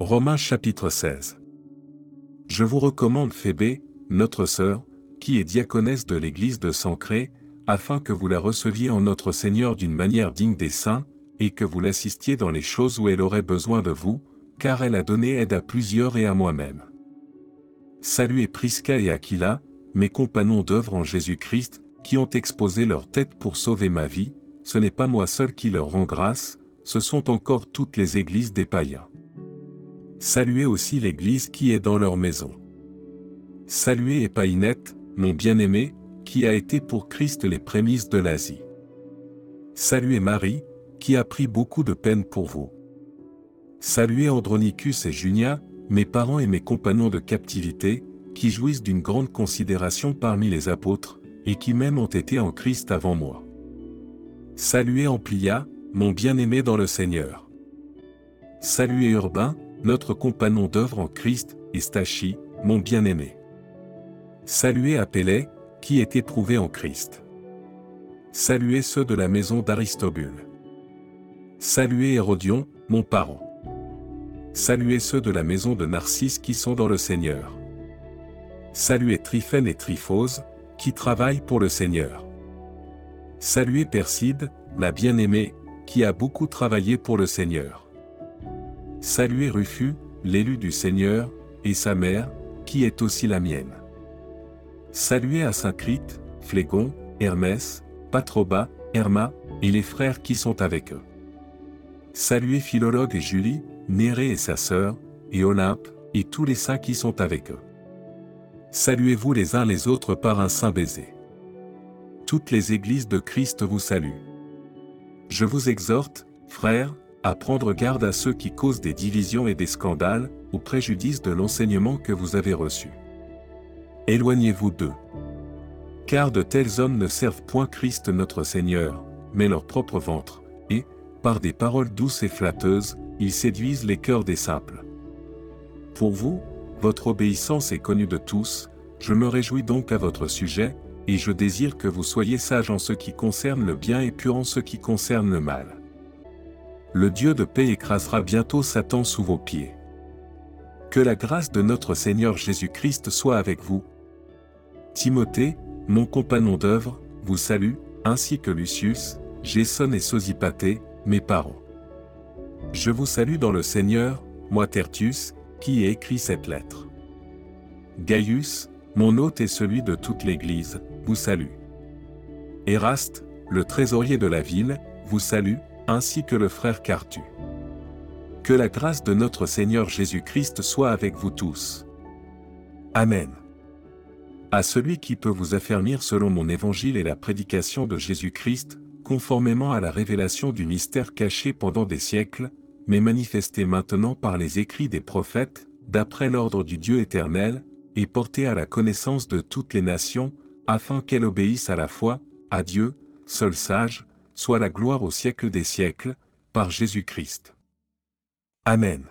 Romains chapitre 16. Je vous recommande Phébé, notre sœur, qui est diaconesse de l'église de Sancré, afin que vous la receviez en notre Seigneur d'une manière digne des saints, et que vous l'assistiez dans les choses où elle aurait besoin de vous, car elle a donné aide à plusieurs et à moi-même. Saluez Prisca et Aquila, mes compagnons d'œuvre en Jésus-Christ, qui ont exposé leur tête pour sauver ma vie, ce n'est pas moi seul qui leur rend grâce, ce sont encore toutes les églises des païens. Saluez aussi l'église qui est dans leur maison. Saluez Epaïnette, mon bien-aimé, qui a été pour Christ les prémices de l'Asie. Saluez Marie, qui a pris beaucoup de peine pour vous. Saluez Andronicus et Junia, mes parents et mes compagnons de captivité, qui jouissent d'une grande considération parmi les apôtres, et qui même ont été en Christ avant moi. Saluez Amplia, mon bien-aimé dans le Seigneur. Saluez Urbain, notre compagnon d'œuvre en Christ, et Stachi, mon bien-aimé. Saluez Apélé, qui est éprouvé en Christ. Saluez ceux de la maison d'Aristobule. Saluez Hérodion, mon parent. Saluez ceux de la maison de Narcisse qui sont dans le Seigneur. Saluez Tryphène et Tryphose, qui travaillent pour le Seigneur. Saluez Perside, la bien-aimée, qui a beaucoup travaillé pour le Seigneur. Saluez Rufus, l'élu du Seigneur, et sa mère, qui est aussi la mienne. Saluez Asyncrite, Phlégon, Hermès, Patroba, Herma, et les frères qui sont avec eux. Saluez Philologue et Julie, Nérée et sa sœur, et Olympe, et tous les saints qui sont avec eux. Saluez-vous les uns les autres par un saint baiser. Toutes les églises de Christ vous saluent. Je vous exhorte, frères, à prendre garde à ceux qui causent des divisions et des scandales, au préjudice de l'enseignement que vous avez reçu. Éloignez-vous d'eux. Car de tels hommes ne servent point Christ notre Seigneur, mais leur propre ventre, et, par des paroles douces et flatteuses, ils séduisent les cœurs des simples. Pour vous, votre obéissance est connue de tous, je me réjouis donc à votre sujet, et je désire que vous soyez sages en ce qui concerne le bien et pur en ce qui concerne le mal. Le Dieu de paix écrasera bientôt Satan sous vos pieds. Que la grâce de notre Seigneur Jésus-Christ soit avec vous. Timothée, mon compagnon d'œuvre, vous salue, ainsi que Lucius, Jason et Sosipaté, mes parents. Je vous salue dans le Seigneur, moi Tertius, qui ai écrit cette lettre. Gaius, mon hôte et celui de toute l'Église, vous salue. Éraste, le trésorier de la ville, vous salue, ainsi que le frère Cartu. Que la grâce de notre Seigneur Jésus-Christ soit avec vous tous. Amen. À celui qui peut vous affermir selon mon évangile et la prédication de Jésus-Christ, conformément à la révélation du mystère caché pendant des siècles, mais manifesté maintenant par les écrits des prophètes, d'après l'ordre du Dieu éternel, et porté à la connaissance de toutes les nations, afin qu'elles obéissent à la foi, à Dieu, seul sage, soit la gloire au siècle des siècles, par Jésus-Christ. Amen.